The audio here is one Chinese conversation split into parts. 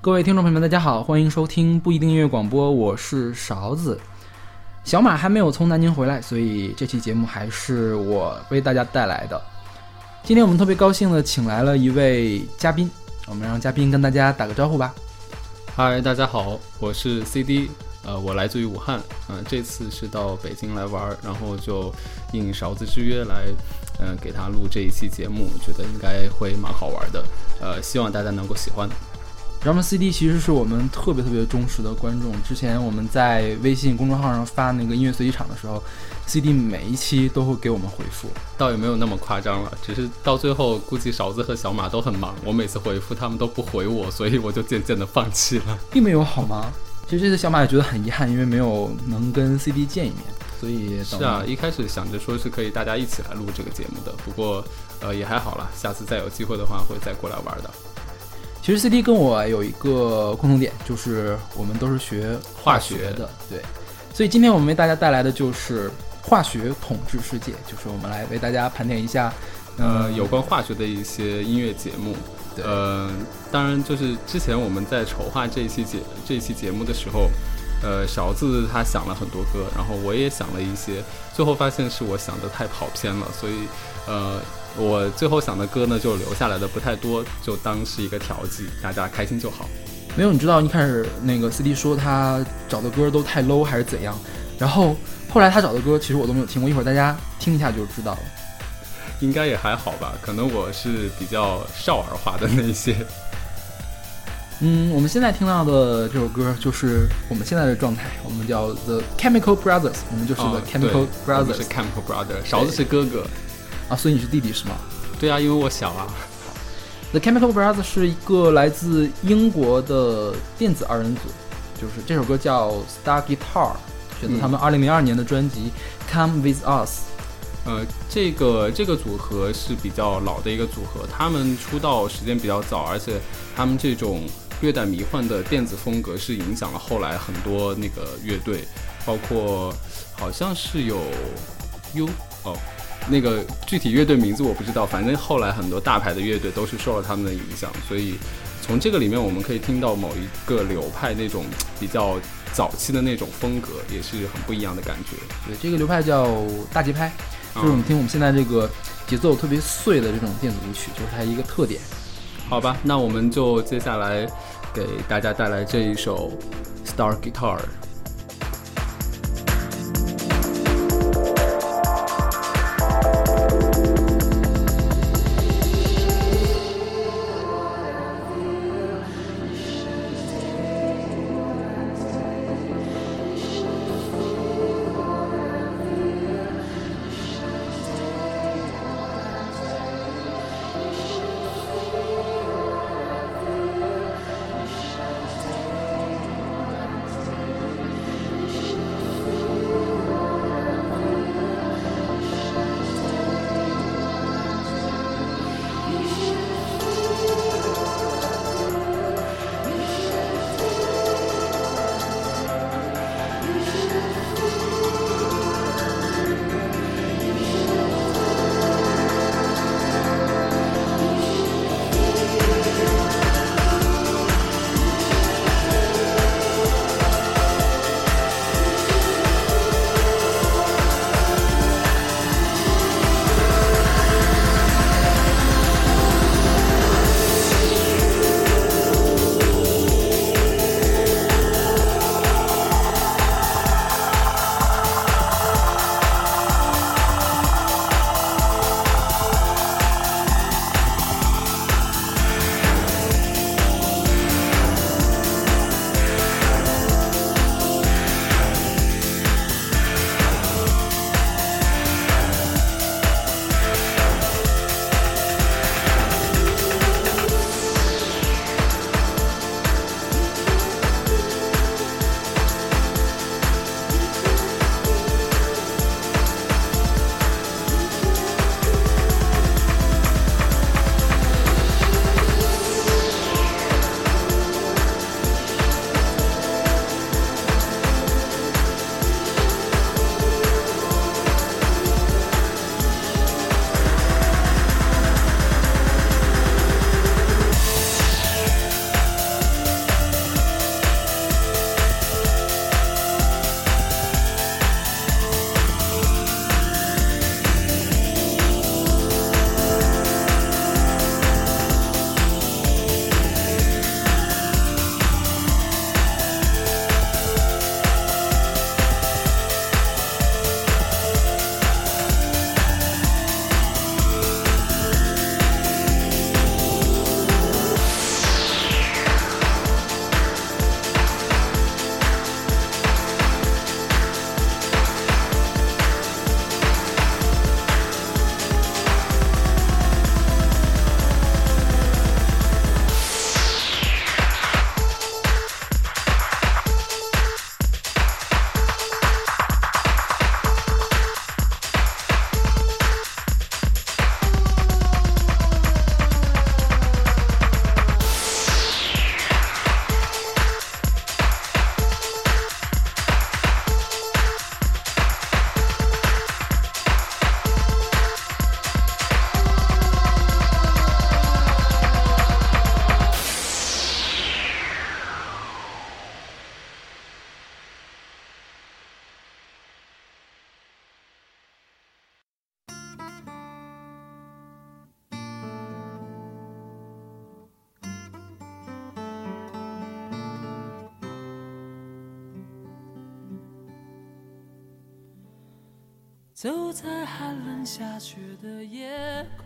各位听众朋友们，大家好，欢迎收听不一定音乐广播，我是勺子。小马还没有从南京回来，所以这期节目还是我为大家带来的。今天我们特别高兴的请来了一位嘉宾，我们让嘉宾跟大家打个招呼吧。嗨，大家好，我是 CD，呃，我来自于武汉，嗯、这次是到北京来玩，然后就应勺子之约来，嗯、给他录这一期节目，觉得应该会蛮好玩的，呃，希望大家能够喜欢。然后 CD 其实是我们特别特别忠实的观众。之前我们在微信公众号上发那个音乐随机场的时候，CD 每一期都会给我们回复。倒也没有那么夸张了，只是到最后估计勺子和小马都很忙，我每次回复他们都不回我，所以我就渐渐的放弃了。并没有好吗？其实这次小马也觉得很遗憾，因为没有能跟 CD 见一面，所以是啊，一开始想着说是可以大家一起来录这个节目的，不过呃也还好啦，下次再有机会的话会再过来玩的。其实 CD 跟我有一个共同点，就是我们都是学化学的，对。所以今天我们为大家带来的就是化学统治世界，就是我们来为大家盘点一下，呃，有关化学的一些音乐节目。对呃，当然就是之前我们在筹划这一期节这一期节目的时候，呃，勺子他想了很多歌，然后我也想了一些，最后发现是我想的太跑偏了，所以呃，我最后想的歌呢就留下来的不太多，就当是一个调剂，大家开心就好。没有，你知道一开始那个 CD 说他找的歌都太 low 还是怎样，然后后来他找的歌其实我都没有听过，一会儿大家听一下就知道了。应该也还好吧，可能我是比较少儿化的那些。嗯，我们现在听到的这首歌就是我们现在的状态，我们叫 The Chemical Brothers，我们就是 The 哦 Chemical Brothers 是 Chemical Brother，勺子是哥哥。啊，所以你是弟弟是吗？对啊，因为我小啊。The Chemical Brothers 是一个来自英国的电子二人组，就是这首歌叫 Star Guitar，选自他们二零零二年的专辑《Come With Us》。呃，这个这个组合是比较老的一个组合，他们出道时间比较早，而且他们这种略带迷幻的电子风格是影响了后来很多那个乐队，包括好像是有 U 哦，那个具体乐队名字我不知道，反正后来很多大牌的乐队都是受了他们的影响，所以从这个里面我们可以听到某一个流派那种比较早期的那种风格，也是很不一样的感觉。对，这个流派叫大节拍，就是我们听我们现在这个节奏特别碎的这种电子舞曲，就是它一个特点。好吧，那我们就接下来给大家带来这一首《Star Guitar》。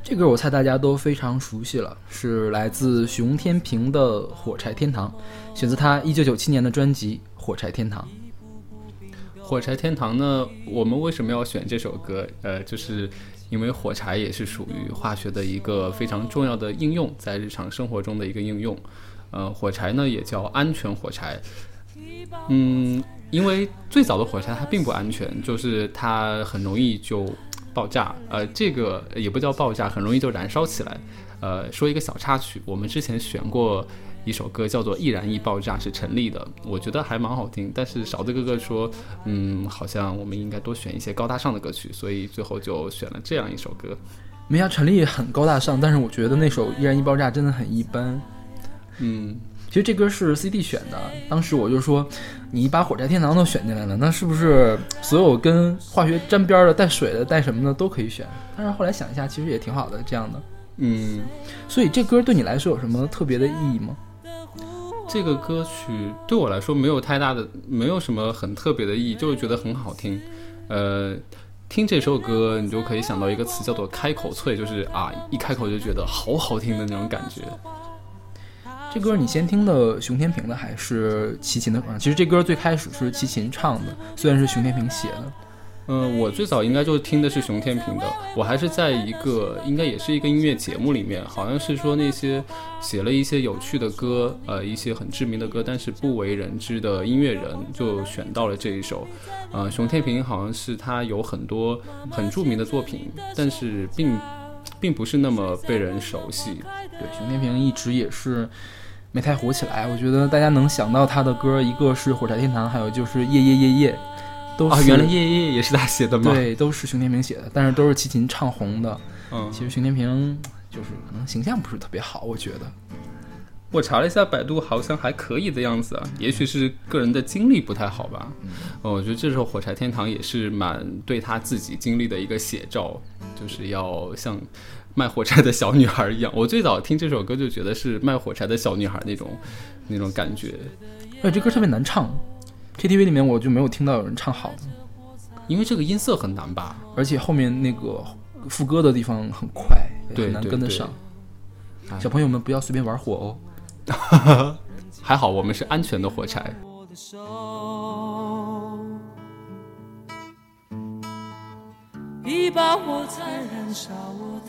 这歌我猜大家都非常熟悉了，是来自熊天平的《火柴天堂》，选择他一九九七年的专辑《火柴天堂》。火柴天堂呢？我们为什么要选这首歌？呃，就是因为火柴也是属于化学的一个非常重要的应用，在日常生活中的一个应用。呃，火柴呢也叫安全火柴。嗯。因为最早的火柴它并不安全，就是它很容易就爆炸。呃，这个也不叫爆炸，很容易就燃烧起来。呃，说一个小插曲，我们之前选过一首歌叫做《易燃易爆炸》，是陈粒的，我觉得还蛮好听。但是勺子哥哥说，嗯，好像我们应该多选一些高大上的歌曲，所以最后就选了这样一首歌。没呀，陈粒很高大上，但是我觉得那首《易燃易爆炸》真的很一般。嗯。其实这歌是 CD 选的，当时我就说，你把火柴天堂都选进来了，那是不是所有跟化学沾边的、带水的、带什么的都可以选？但是后来想一下，其实也挺好的，这样的。嗯，所以这歌对你来说有什么特别的意义吗？这个歌曲对我来说没有太大的，没有什么很特别的意义，就是觉得很好听。呃，听这首歌，你就可以想到一个词叫做“开口脆”，就是啊，一开口就觉得好好听的那种感觉。这歌你先听的熊天平的还是齐秦的？啊，其实这歌最开始是齐秦唱的，虽然是熊天平写的。嗯，我最早应该就听的是熊天平的。我还是在一个应该也是一个音乐节目里面，好像是说那些写了一些有趣的歌，呃，一些很知名的歌，但是不为人知的音乐人，就选到了这一首。呃，熊天平好像是他有很多很著名的作品，但是并并不是那么被人熟悉。对，熊天平一直也是。没太火起来，我觉得大家能想到他的歌，一个是《火柴天堂》，还有就是《夜夜夜夜》，都啊，原来《夜夜夜》也是他写的吗？对，都是熊天平写的，但是都是齐秦唱红的。嗯，其实熊天平就是可能形象不是特别好，我觉得。我查了一下百度，好像还可以的样子啊，也许是个人的经历不太好吧。嗯，我觉得这首《火柴天堂》也是蛮对他自己经历的一个写照，就是要像。卖火柴的小女孩一样，我最早听这首歌就觉得是卖火柴的小女孩那种，那种感觉。哎，这歌特别难唱，KTV 里面我就没有听到有人唱好。的，因为这个音色很难吧，而且后面那个副歌的地方很快，很难跟得上。小朋友们不要随便玩火哦，还好我们是安全的火柴。一把火柴燃烧。我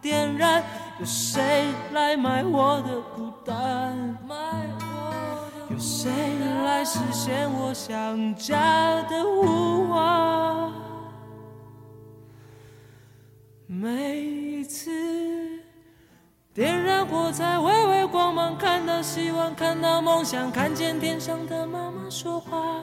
点燃？有谁来买我的孤单？有谁来实现我想家的呼唤？每一次点燃火柴，微微光芒，看到希望，看到梦想，看见天上的妈妈说话。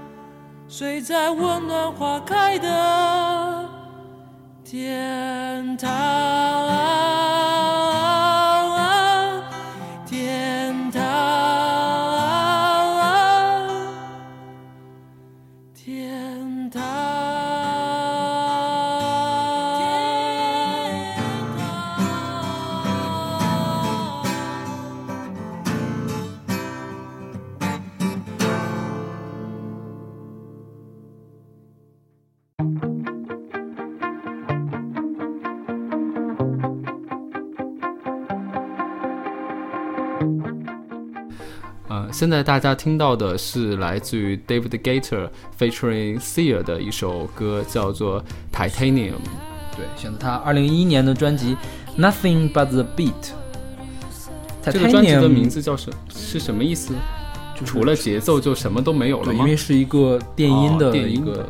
睡在温暖花开的天堂。现在大家听到的是来自于 David Gator featuring Sia 的一首歌，叫做 Titanium。对，选择他二零一一年的专辑 Nothing but the beat。这个专辑的名字叫什是什么意思？除了节奏就什么都没有了吗？因为是一个电音的一个。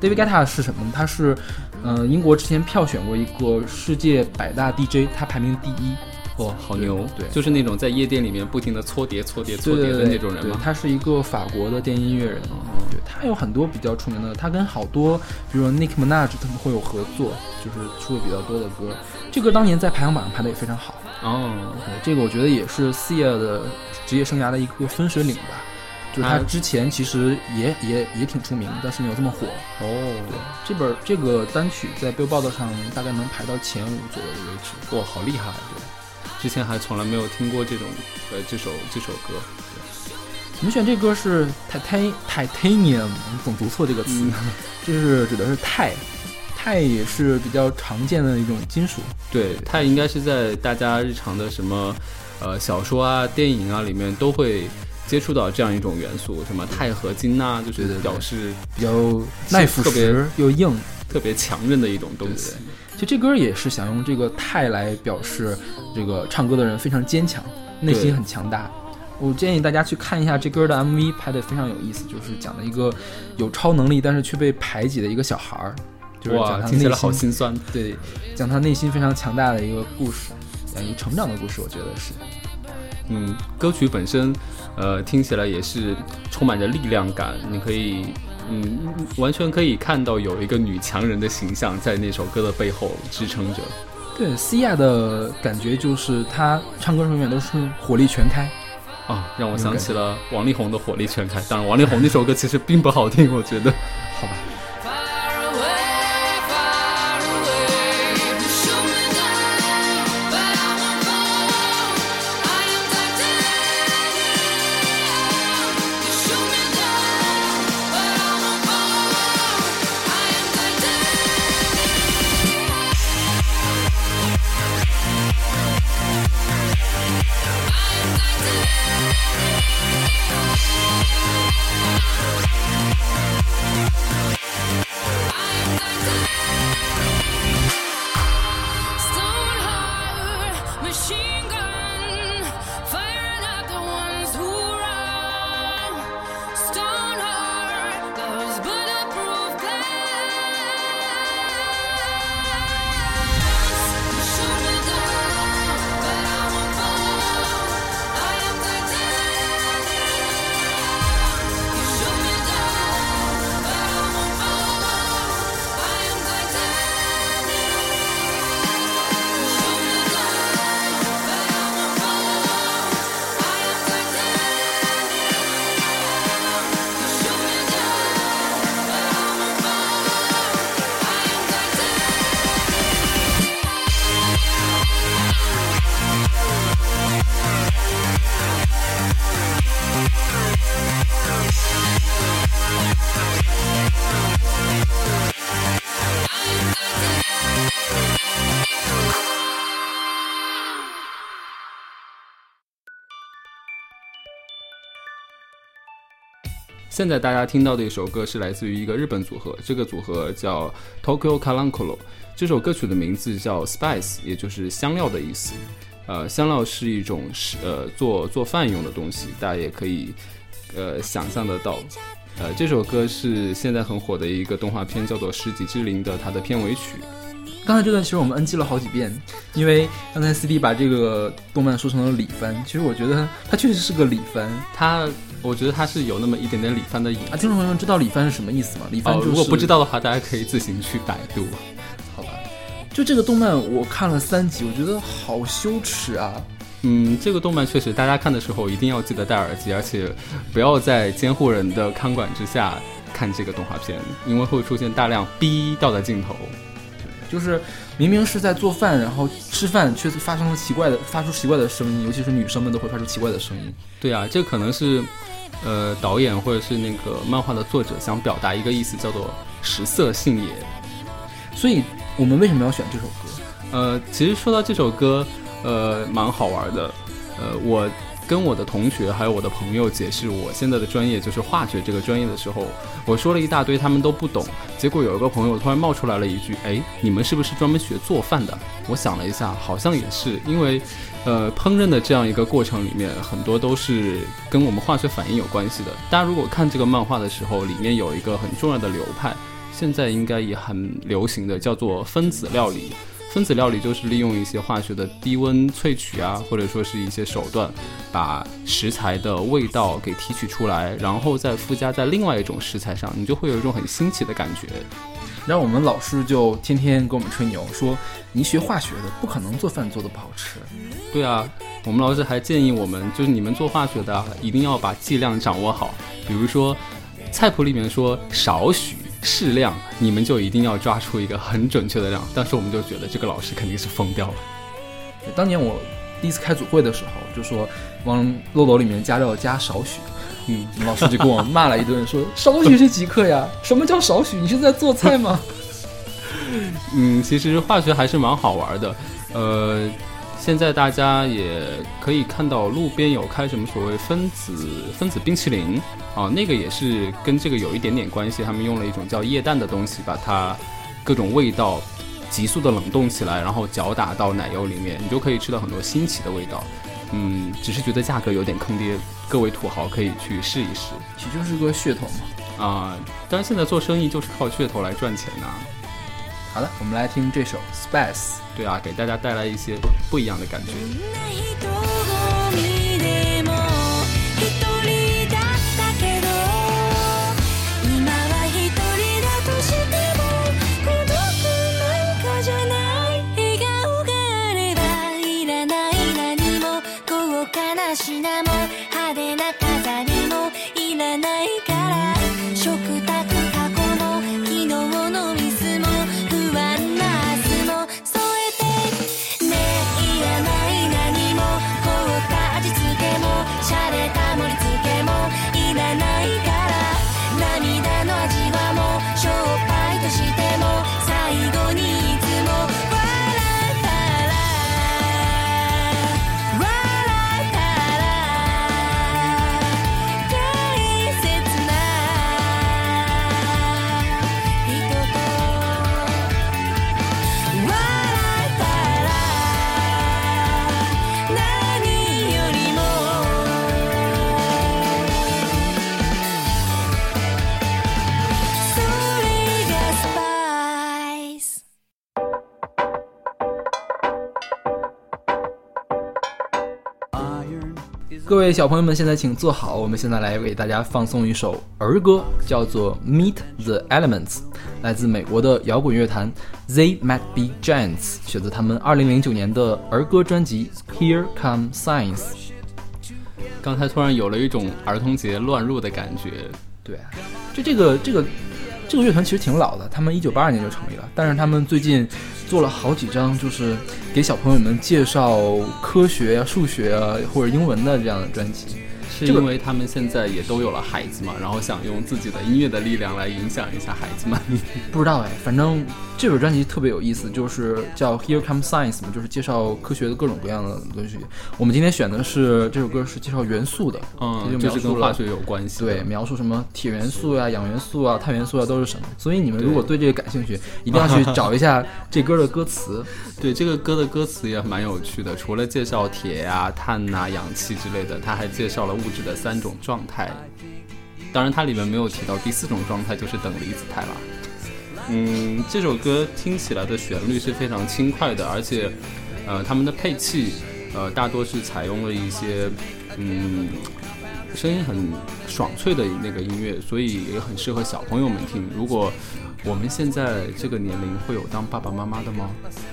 David Guetta 是什么？他是，呃，英国之前票选过一个世界百大 DJ，他排名第一。哇，好牛！对，就是那种在夜店里面不停的搓碟、搓碟、搓碟的那种人吗？他是一个法国的电音乐人。对他有很多比较出名的，他跟好多，比如说 Nick Minaj 他们会有合作，就是出的比较多的歌。这歌当年在排行榜上排的也非常好。哦，对这个我觉得也是 Sia 的职业生涯的一个分水岭吧。就是他之前其实也也也挺出名，但是没有这么火。哦，对，这本这个单曲在 Billboard 上大概能排到前五左右的位置。哇，好厉害！对。之前还从来没有听过这种，呃，这首这首歌。我们选这歌是 titanium，总读错这个词，就是指的是钛，钛也是比较常见的一种金属。对，钛应该是在大家日常的什么，呃，小说啊、电影啊里面都会接触到这样一种元素，什么钛合金呐，就是表示比较耐腐蚀又硬、特别强韧的一种东西。就这歌也是想用这个态来表示这个唱歌的人非常坚强，内心很强大。我建议大家去看一下这歌的 MV，拍的非常有意思，就是讲了一个有超能力但是却被排挤的一个小孩儿，就是讲他内心好心酸。对，讲他内心非常强大的一个故事，讲一个成长的故事，我觉得是。嗯，歌曲本身，呃，听起来也是充满着力量感，你可以。嗯，完全可以看到有一个女强人的形象在那首歌的背后支撑着。对西亚的感觉就是她唱歌永远都是火力全开啊，让我想起了王力宏的火力全开。当然，王力宏那首歌其实并不好听，我觉得。好吧。现在大家听到的一首歌是来自于一个日本组合，这个组合叫 Tokyo Kalankolo。这首歌曲的名字叫 Spice，也就是香料的意思。呃，香料是一种是呃做做饭用的东西，大家也可以呃想象得到。呃，这首歌是现在很火的一个动画片，叫做《十级之灵》的它的片尾曲。刚才这段其实我们 NG 了好几遍，因为刚才 CD 把这个动漫说成了李番，其实我觉得它确实是个李番，它我觉得它是有那么一点点李番的影。啊，听众朋友们知道李番是什么意思吗？李番如果不知道的话，大家可以自行去百度。好吧，就这个动漫我看了三集，我觉得好羞耻啊。嗯，这个动漫确实，大家看的时候一定要记得戴耳机，而且不要在监护人的看管之下看这个动画片，因为会出现大量逼掉的镜头。就是明明是在做饭，然后吃饭，却发生了奇怪的，发出奇怪的声音，尤其是女生们都会发出奇怪的声音。对啊，这可能是，呃，导演或者是那个漫画的作者想表达一个意思，叫做食色性也。所以我们为什么要选这首歌？呃，其实说到这首歌，呃，蛮好玩的。呃，我跟我的同学还有我的朋友解释我现在的专业就是化学这个专业的时候，我说了一大堆，他们都不懂。结果有一个朋友突然冒出来了一句：“哎，你们是不是专门学做饭的？”我想了一下，好像也是，因为，呃，烹饪的这样一个过程里面，很多都是跟我们化学反应有关系的。大家如果看这个漫画的时候，里面有一个很重要的流派，现在应该也很流行的，叫做分子料理。分子料理就是利用一些化学的低温萃取啊，或者说是一些手段，把食材的味道给提取出来，然后再附加在另外一种食材上，你就会有一种很新奇的感觉。然后我们老师就天天跟我们吹牛，说你学化学的不可能做饭做的不好吃。对啊，我们老师还建议我们，就是你们做化学的一定要把剂量掌握好，比如说菜谱里面说少许。适量，你们就一定要抓出一个很准确的量。当时我们就觉得这个老师肯定是疯掉了。当年我第一次开组会的时候，就说往漏斗里面加料加少许，嗯，老师就跟我骂了一顿，说少许是几克呀？什么叫少许？你是在做菜吗？嗯，其实化学还是蛮好玩的，呃。现在大家也可以看到路边有开什么所谓分子分子冰淇淋啊，那个也是跟这个有一点点关系。他们用了一种叫液氮的东西，把它各种味道急速的冷冻起来，然后搅打到奶油里面，你就可以吃到很多新奇的味道。嗯，只是觉得价格有点坑爹，各位土豪可以去试一试，其实就是个噱头嘛。啊，当然现在做生意就是靠噱头来赚钱呐。好的，我们来听这首 Space。对啊，给大家带来一些不一样的感觉。位小朋友们，现在请坐好，我们现在来给大家放送一首儿歌，叫做《Meet the Elements》，来自美国的摇滚乐坛 They Might Be Giants，选择他们2009年的儿歌专辑《Here Come Science》。刚才突然有了一种儿童节乱入的感觉。对，就这个这个这个乐团其实挺老的，他们1982年就成立了，但是他们最近。做了好几张，就是给小朋友们介绍科学啊、数学啊或者英文的这样的专辑。是因为他们现在也都有了孩子嘛，然后想用自己的音乐的力量来影响一下孩子们。不知道哎，反正这首专辑特别有意思，就是叫 Here Comes Science 嘛，就是介绍科学的各种各样的东西。我们今天选的是这首歌是介绍元素的，嗯，就是跟化学有关系。对，描述什么铁元素呀、氧元素啊、碳元素啊都是什么。所以你们如果对这个感兴趣，一定要去 找一下这歌的歌词。对，这个歌的歌词也蛮有趣的，除了介绍铁呀、碳呐、氧气之类的，它还介绍了物。物质的三种状态，当然它里面没有提到第四种状态，就是等离子态了。嗯，这首歌听起来的旋律是非常轻快的，而且，呃，他们的配器，呃，大多是采用了一些，嗯，声音很爽脆的那个音乐，所以也很适合小朋友们听。如果我们现在这个年龄会有当爸爸妈妈的吗？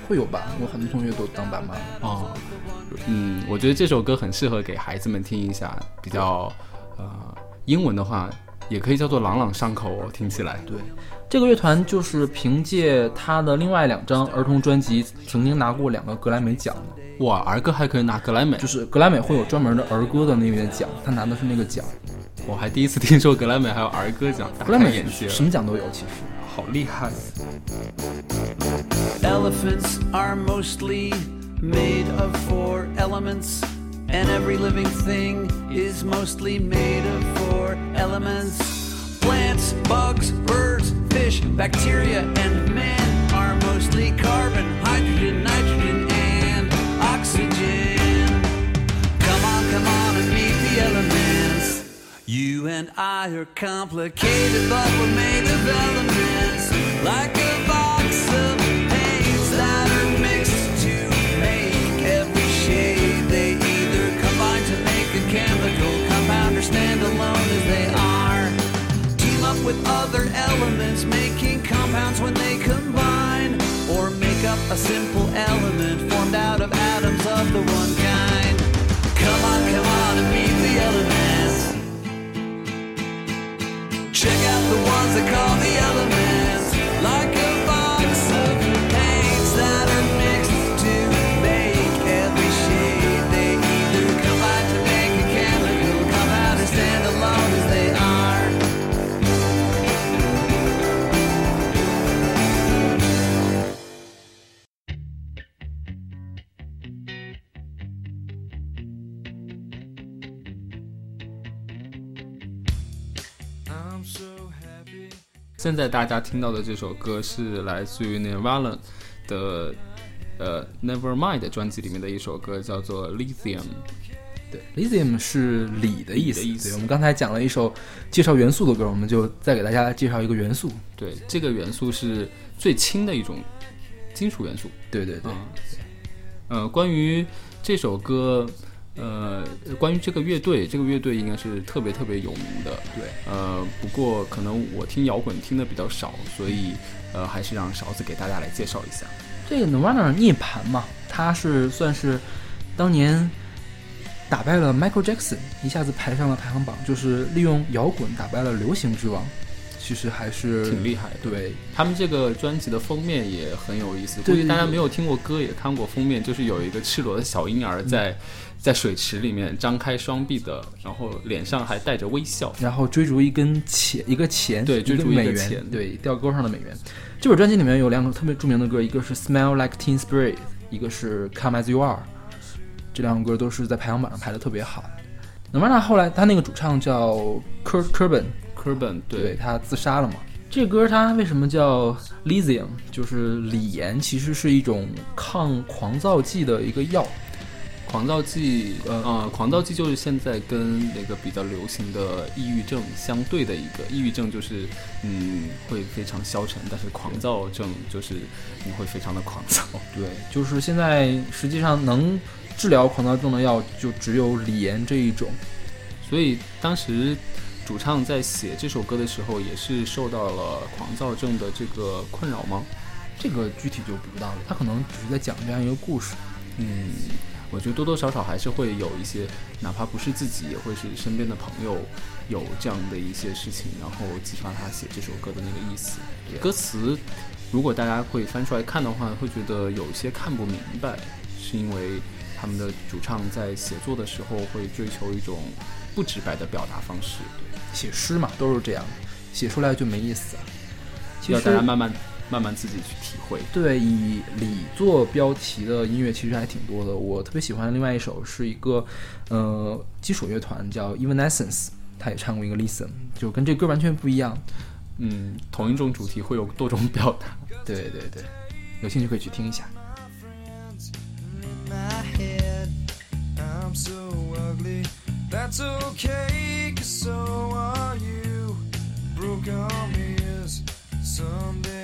会有吧，我很多同学都当爸妈。哦，嗯，我觉得这首歌很适合给孩子们听一下，比较，呃，英文的话也可以叫做朗朗上口哦，听起来。对，这个乐团就是凭借他的另外两张儿童专辑曾经拿过两个格莱美奖的。哇儿歌还可以拿格莱美。就是格莱美会有专门的儿歌的那个奖他拿的是那个奖我还第一次听说格莱美还有儿歌奖。格莱美什么奖都有其实。好厉害。Elephants are mostly made of elements and every living thing is mostly made of elements. Plants bugs fish, bacteria, and men are mostly carbon, hydrogen, nitrogen, and oxygen. Come on, come on and meet the elements. You and I are complicated, but we're made of elements. Like with other elements, making compounds when they combine. Or make up a simple element formed out of atoms of the one kind. Come on, come on and meet the elements. Check out the ones they call the elements. 现在大家听到的这首歌是来自于 Nirvana 的呃 Nevermind 专辑里面的一首歌，叫做 Lithium。对，lithium 是锂的意思。对，我们刚才讲了一首介绍元素的歌，我们就再给大家介绍一个元素。对，这个元素是最轻的一种金属元素。对对对，嗯，呃，关于这首歌，呃，关于这个乐队，这个乐队应该是特别特别有名的。对，呃，不过可能我听摇滚听的比较少，所以呃，还是让勺子给大家来介绍一下。这个 Nirvana 涅槃嘛，它是算是当年打败了 Michael Jackson，一下子排上了排行榜，就是利用摇滚打败了流行之王，其实还是挺厉害的对，他们这个专辑的封面也很有意思，估计大家没有听过歌也看过封面，就是有一个赤裸的小婴儿在、嗯在水池里面张开双臂的，然后脸上还带着微笑。然后追逐一根钱，一个钱，对追逐一个美元，钱对，吊钩上的美元。这本专辑里面有两个特别著名的歌，一个是《Smell Like Teen Spirit》，一个是《Come As You Are》，这两首歌都是在排行榜上排的特别好。Nirvana 后来他那个主唱叫 Kurt Cobain，科本对他自杀了嘛。这歌它为什么叫 lithium？就是锂盐，其实是一种抗狂躁剂的一个药。狂躁剂，呃呃，狂躁剂就是现在跟那个比较流行的抑郁症相对的一个，抑郁症就是嗯会非常消沉，但是狂躁症就是你会非常的狂躁。对，就是现在实际上能治疗狂躁症的药就只有锂盐这一种。所以当时主唱在写这首歌的时候，也是受到了狂躁症的这个困扰吗？这个具体就不知道了，他可能只是在讲这样一个故事。嗯，我觉得多多少少还是会有一些，哪怕不是自己，也会是身边的朋友有这样的一些事情，然后激发他写这首歌的那个意思。歌词，如果大家会翻出来看的话，会觉得有一些看不明白，是因为他们的主唱在写作的时候会追求一种不直白的表达方式，写诗嘛，都是这样，写出来就没意思啊。其要大家慢慢慢慢自己去体会。对以李做标题的音乐其实还挺多的。我特别喜欢另外一首是一个呃基础乐团叫 Evanescence，他也唱过一个 Listen，就跟这歌完全不一样。嗯，同一种主题会有多种表达。对对对，有兴趣可以去听一下。in my head. I'm so ugly. That's okay, 'cause so are you. Broke is Sunday morning.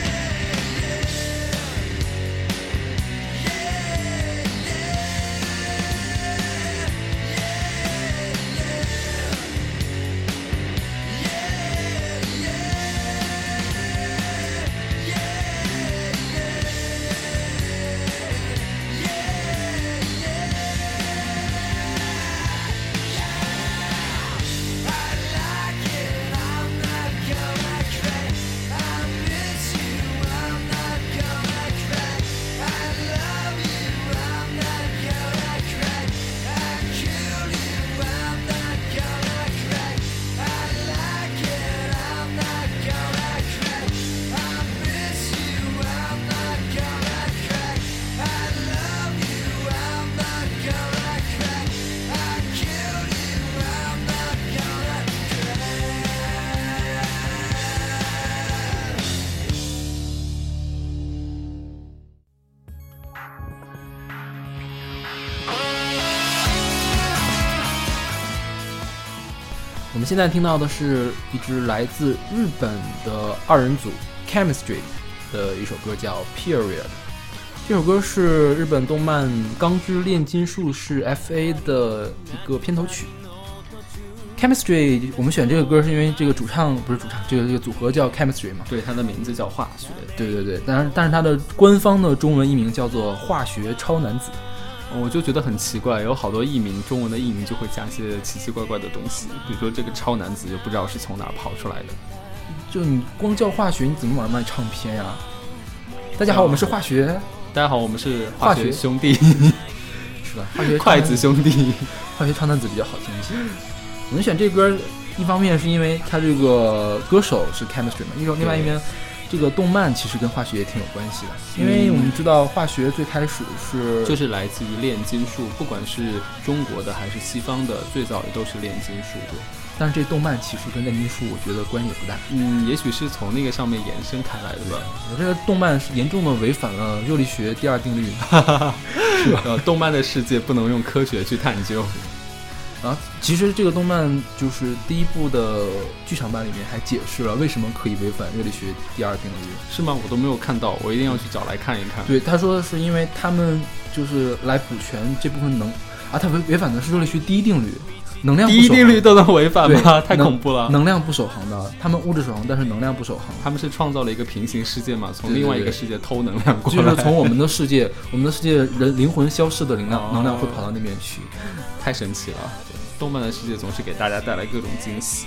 现在听到的是一支来自日本的二人组 Chemistry 的一首歌，叫《Period》。这首歌是日本动漫《钢之炼金术士》FA 的一个片头曲。Chemistry，我们选这个歌是因为这个主唱不是主唱，这个这个组合叫 Chemistry 嘛？对，它的名字叫化学。对对对，但是但是它的官方的中文译名叫做化学超男子。我就觉得很奇怪，有好多译名，中文的译名就会加一些奇奇怪怪的东西，比如说这个超男子就不知道是从哪儿跑出来的。就你光叫化学，你怎么往上卖唱片呀？大家好，我们是化学，大家好，我们是化学学兄弟，是吧？化学 筷子兄弟。化学超男子比较好听一些。我们选这歌，一方面是因为他这个歌手是 Chemistry 嘛，一种另外一边，这个动漫其实跟化学也挺有关系的，因为我们知道化学最开始是就是来自于炼金术，不管是中国的还是西方的，最早也都是炼金术对。但是这动漫其实跟炼金术我觉得关系也不大。嗯，也许是从那个上面延伸开来的吧。我这个动漫是严重的违反了热力学第二定律。是吧，动漫的世界不能用科学去探究。啊，其实这个动漫就是第一部的剧场版里面还解释了为什么可以违反热力学第二定律。是吗？我都没有看到，我一定要去找来看一看。对，他说的是因为他们就是来补全这部分能啊，他违违反的是热力学第一定律，能量第一定律都能违反吗？太恐怖了。能量不守恒的，他们物质守恒，但是能量不守恒。他们是创造了一个平行世界嘛，从另外一个世界偷能量过就，是从我们的世界，我们的世界人灵魂消失的能量，哦能量会跑到那边去。太神奇了。动漫的世界总是给大家带来各种惊喜。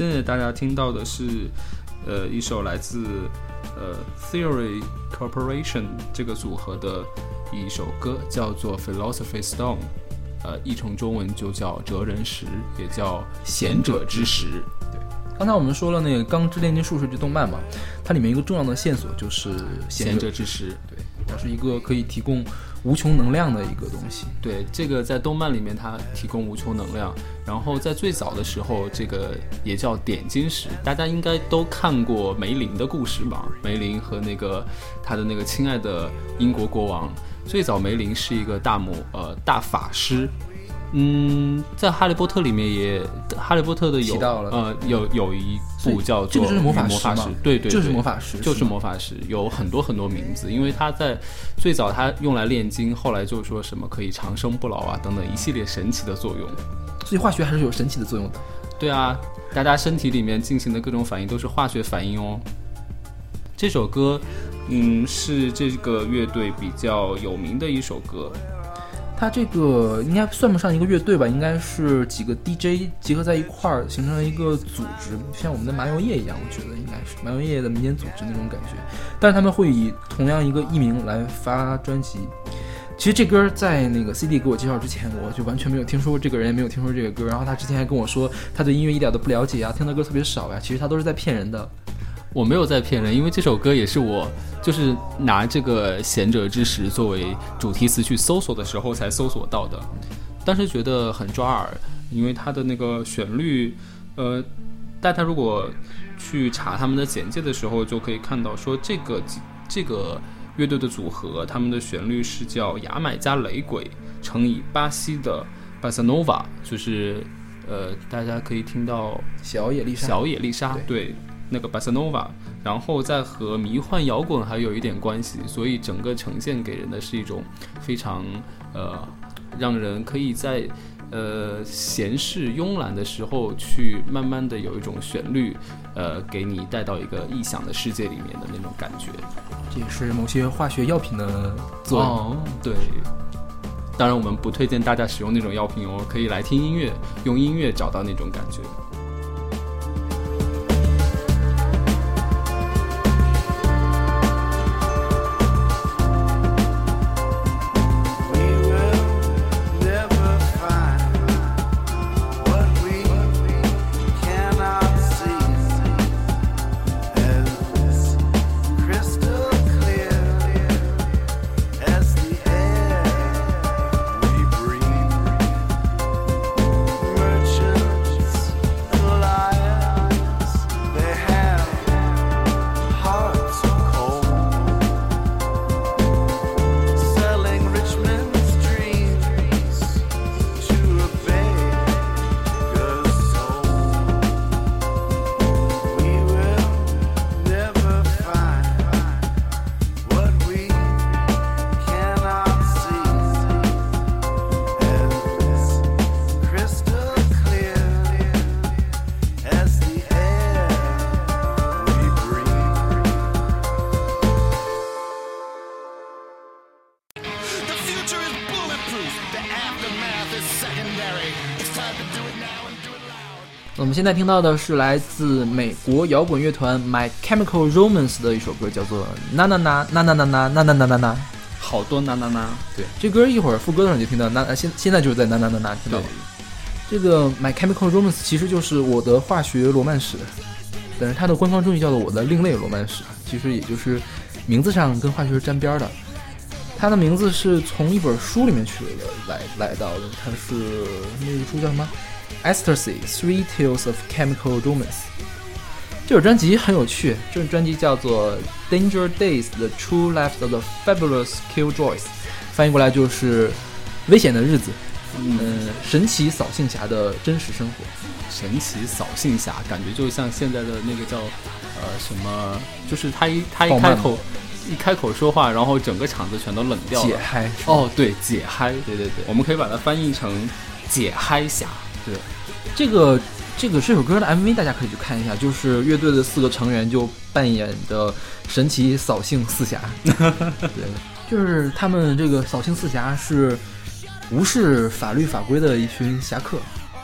现在大家听到的是，呃，一首来自呃 Theory Corporation 这个组合的一首歌，叫做 Philosophy Stone，呃，译成中文就叫哲人石，也叫贤者之石。对。刚才我们说了那个《钢之炼金术士》这动漫嘛，它里面一个重要的线索就是贤者之石，对，它是一个可以提供无穷能量的一个东西。对，这个在动漫里面它提供无穷能量，然后在最早的时候，这个也叫点金石，大家应该都看过梅林的故事吧？梅林和那个他的那个亲爱的英国国王，最早梅林是一个大魔呃大法师。嗯，在《哈利波特》里面也，《哈利波特》的有呃有有一部叫做这个就是魔法魔法师吗对对，就是魔法师就是魔法师，有很多很多名字，因为他在最早他用来炼金，后来就说什么可以长生不老啊等等一系列神奇的作用。所以化学还是有神奇的作用的。对啊，大家身体里面进行的各种反应都是化学反应哦。这首歌，嗯，是这个乐队比较有名的一首歌。它这个应该算不上一个乐队吧，应该是几个 DJ 结合在一块儿形成了一个组织，像我们的麻油叶一样，我觉得应该是麻油叶的民间组织那种感觉。但是他们会以同样一个艺名来发专辑。其实这歌在那个 CD 给我介绍之前，我就完全没有听说过这个人，也没有听说这个歌。然后他之前还跟我说，他对音乐一点都不了解啊，听的歌特别少呀、其实他都是在骗人的。我没有在骗人，因为这首歌也是我就是拿这个贤者之石作为主题词去搜索的时候才搜索到的，当时觉得很抓耳，因为它的那个旋律，呃，大家如果去查他们的简介的时候，就可以看到说这个这个乐队的组合，他们的旋律是叫牙买加雷鬼乘以巴西的巴萨诺瓦，就是呃，大家可以听到小野丽莎，小野丽莎，对，那个巴塞诺瓦，然后再和迷幻摇滚还有一点关系，所以整个呈现给人的是一种非常呃，让人可以在呃闲适慵懒的时候去慢慢的有一种旋律，呃，给你带到一个异想的世界里面的那种感觉。这也是某些化学药品的作用。哦，对。当然，我们不推荐大家使用那种药品哦，可以来听音乐，用音乐找到那种感觉。现在听到的是来自美国摇滚乐团 My Chemical Romance 的一首歌，叫做《呐呐呐呐呐呐呐呐呐呐呐呐》。好多呐呐呐，对这歌一会儿副歌的时候你就听到，那呃现现在就是在呐呐呐呐，听到了？这个 My Chemical Romance 其实就是我的化学罗曼史，但是它的官方中译叫做我的另类罗曼史，其实也就是名字上跟化学是沾边儿的。它的名字是从一本书里面取的来来到的，它是那个书叫什么？Ecstasy: Three Tales of Chemical Romance。这首专辑很有趣，这首专辑叫做《Danger Days: The True Lives of the Fabulous Killjoys》，翻译过来就是危险的日子，嗯，神奇扫兴侠的真实生活。神奇扫兴侠，感觉就像现在的那个叫呃什么，就是他一他一开口一开口说话，然后整个场子全都冷掉了。解嗨哦，对，解嗨，对对对我们可以把它翻译成解嗨侠。对，这个这个这首歌的 MV 大家可以去看一下，就是乐队的四个成员就扮演的神奇扫兴四侠。对，就是他们这个扫兴四侠是无视法律法规的一群侠客，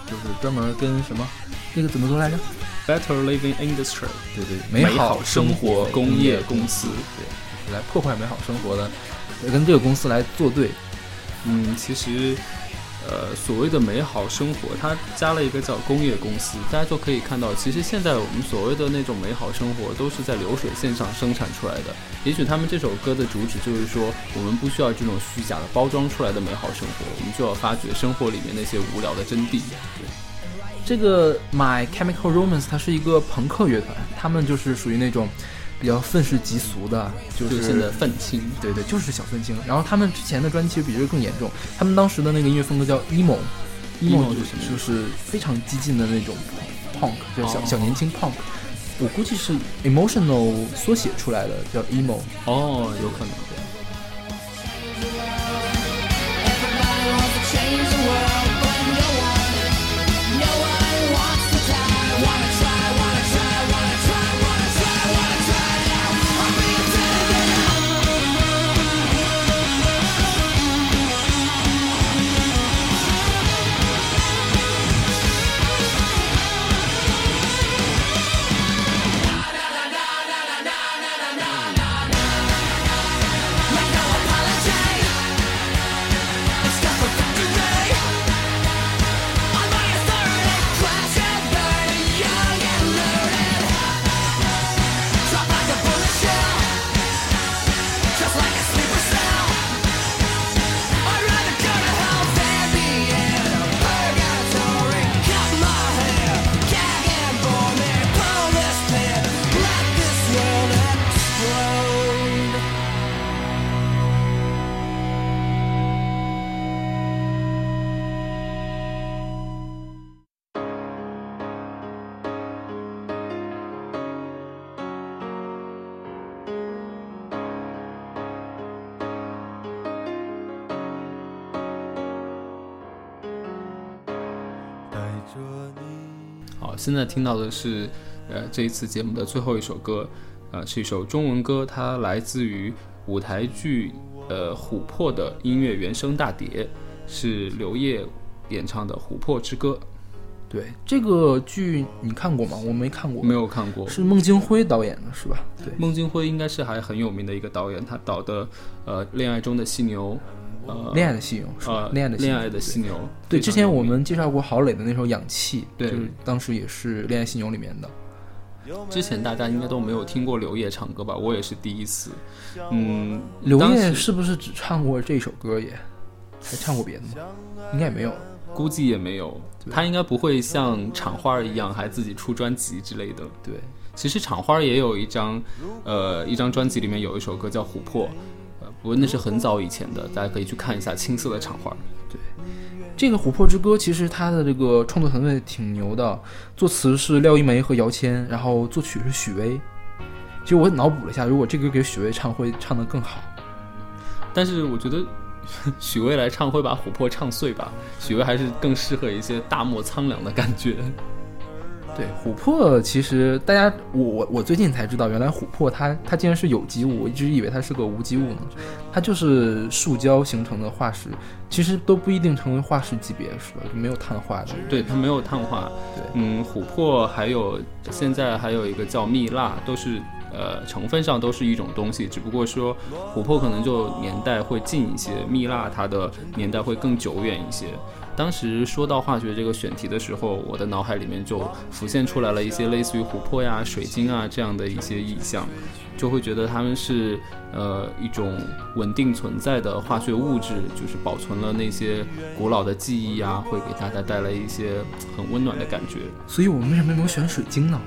就是专门跟什么那个怎么说来着？Better Living Industry，对对，美好生活工业业公司。对，来破坏美好生活的，跟这个公司来作对。嗯，其实，呃，所谓的美好生活，它加了一个叫工业公司，大家就可以看到，其实现在我们所谓的那种美好生活，都是在流水线上生产出来的。也许他们这首歌的主旨就是说，我们不需要这种虚假的包装出来的美好生活，我们就要发掘生活里面那些无聊的真谛。这个 My Chemical Romance 它是一个朋克乐团，他们就是属于那种比较愤世嫉俗的，就就是现在愤青，对对，就是小愤青。然后他们之前的专辑其实比这个更严重，他们当时的那个音乐风格叫 emo。emo 就是非常激进的那种 punk，就是小、哦小年轻 punk。我估计是 emotional 缩写出来的，叫 emo。哦，有可能。现在听到的是，呃，这一次节目的最后一首歌，呃，是一首中文歌，它来自于舞台剧呃《琥珀》的音乐原声大碟，是刘烨演唱的《琥珀之歌对这个剧你看过吗？我没看过，》，没有看过。是孟京辉导演的是吧？对，孟京辉应该是还很有名的一个导演，他导的呃《恋爱中的犀牛》，呃，恋爱的犀牛是吧呃，？恋爱的犀牛恋爱的犀牛。对，非之前我们介绍过郝蕾的那首《氧气》，对就是当时也是《恋爱犀牛》里面的。之前大家应该都没有听过刘烨唱歌吧？我也是第一次。嗯，刘烨是不是只唱过这首歌也？还唱过别的吗？应该也没有。估计也没有，他应该不会像厂花儿一样还自己出专辑之类的。对，其实厂花儿也有一张，呃，一张专辑里面有一首歌叫《琥珀》，呃，不过那是很早以前的，大家可以去看一下青涩的厂花对。这个《琥珀之歌》其实它的这个创作团队挺牛的，作词是廖一梅和姚谦，然后作曲是许巍。其实我脑补了一下，如果这个给许巍唱，会唱得更好。但是我觉得 许巍来唱会把琥珀唱碎吧，许巍还是更适合一些大漠苍凉的感觉。对，琥珀其实大家，我我我最近才知道，原来琥珀它它竟然是有机物，我一直以为它是个无机物呢。它就是树胶形成的化石，其实都不一定成为化石级别，是吧？就没有碳化的。对，它没有碳化。对嗯，琥珀还有现在还有一个叫蜜蜡，都是呃成分上都是一种东西，只不过说琥珀可能就年代会近一些，蜜蜡它的年代会更久远一些。当时说到化学这个选题的时候，我的脑海里面就浮现出来了一些类似于琥珀呀、水晶啊这样的一些意象，就会觉得它们是呃一种稳定存在的化学物质，就是保存了那些古老的记忆啊，会给大家带来一些很温暖的感觉。所以我们为什么没有选水晶呢？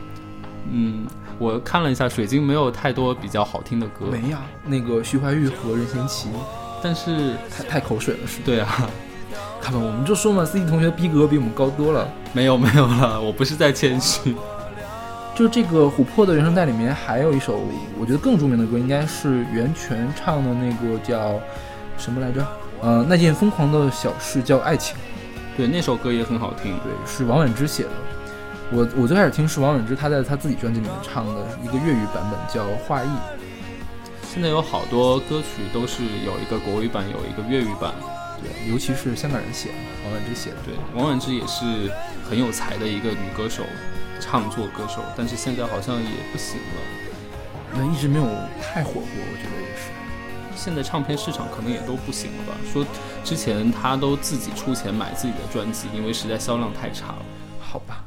嗯，我看了一下水晶，没有太多比较好听的歌，没呀，那个徐怀钰和任贤齐，但是太太口水了，是？对啊，看吧，我们就说嘛，C 同学逼格比我们高多了。没有没有了，我不是在谦虚。就这个琥珀的原声带里面还有一首我觉得更著名的歌，应该是袁泉唱的那个叫什么来着？呃，那件疯狂的小事叫爱情，对，那首歌也很好听。对，是王菀之写的。我我最开始听是王菀之他在他自己专辑里面唱的一个粤语版本叫《画意》，现在有好多歌曲都是有一个国语版，有一个粤语版。对，尤其是香港人写的，王菀之写的。对，王菀之也是很有才的一个女歌手，唱作歌手，但是现在好像也不行了。那，一直没有太火过，我觉得也是。现在唱片市场可能也都不行了吧？说之前她都自己出钱买自己的专辑，因为实在销量太差了。好吧。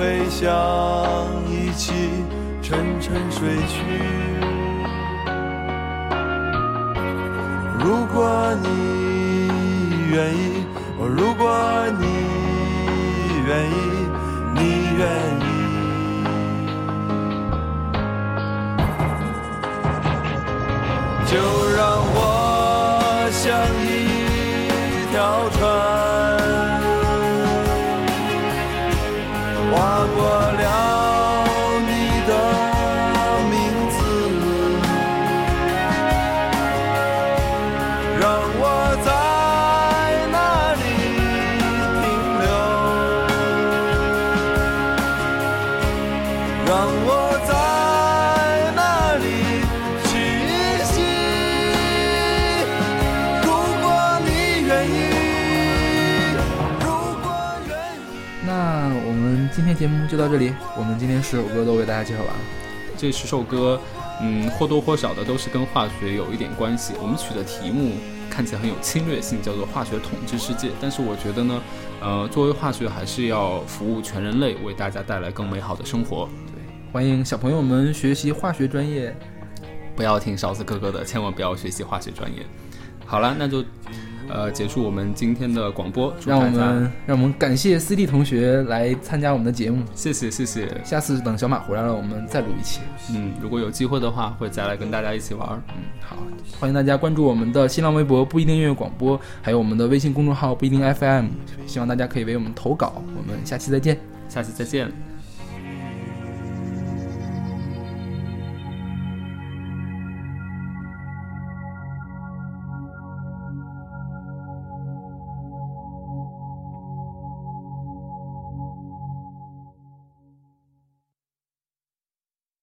飞翔，一起沉沉睡去。如果你愿意，如果你愿意，你愿节目就到这里，我们今天十首歌都为大家介绍完了。这十首歌，嗯，或多或少的都是跟化学有一点关系。我们取的题目看起来很有侵略性，叫做“化学统治世界”。但是我觉得呢，呃，作为化学还是要服务全人类，为大家带来更美好的生活。对欢迎小朋友们学习化学专业。不要听勺子哥哥的，千万不要学习化学专业。好了，那就呃结束我们今天的广播，让我们让我们感谢 CD 同学来参加我们的节目。谢谢谢谢。下次等小马回来了，我们再录一期。嗯，如果有机会的话，会再来跟大家一起玩儿。嗯，好，欢迎大家关注我们的新浪微博不一定音乐广播，还有我们的微信公众号不一定 FM。希望大家可以为我们投稿。我们下期再见。下期再见。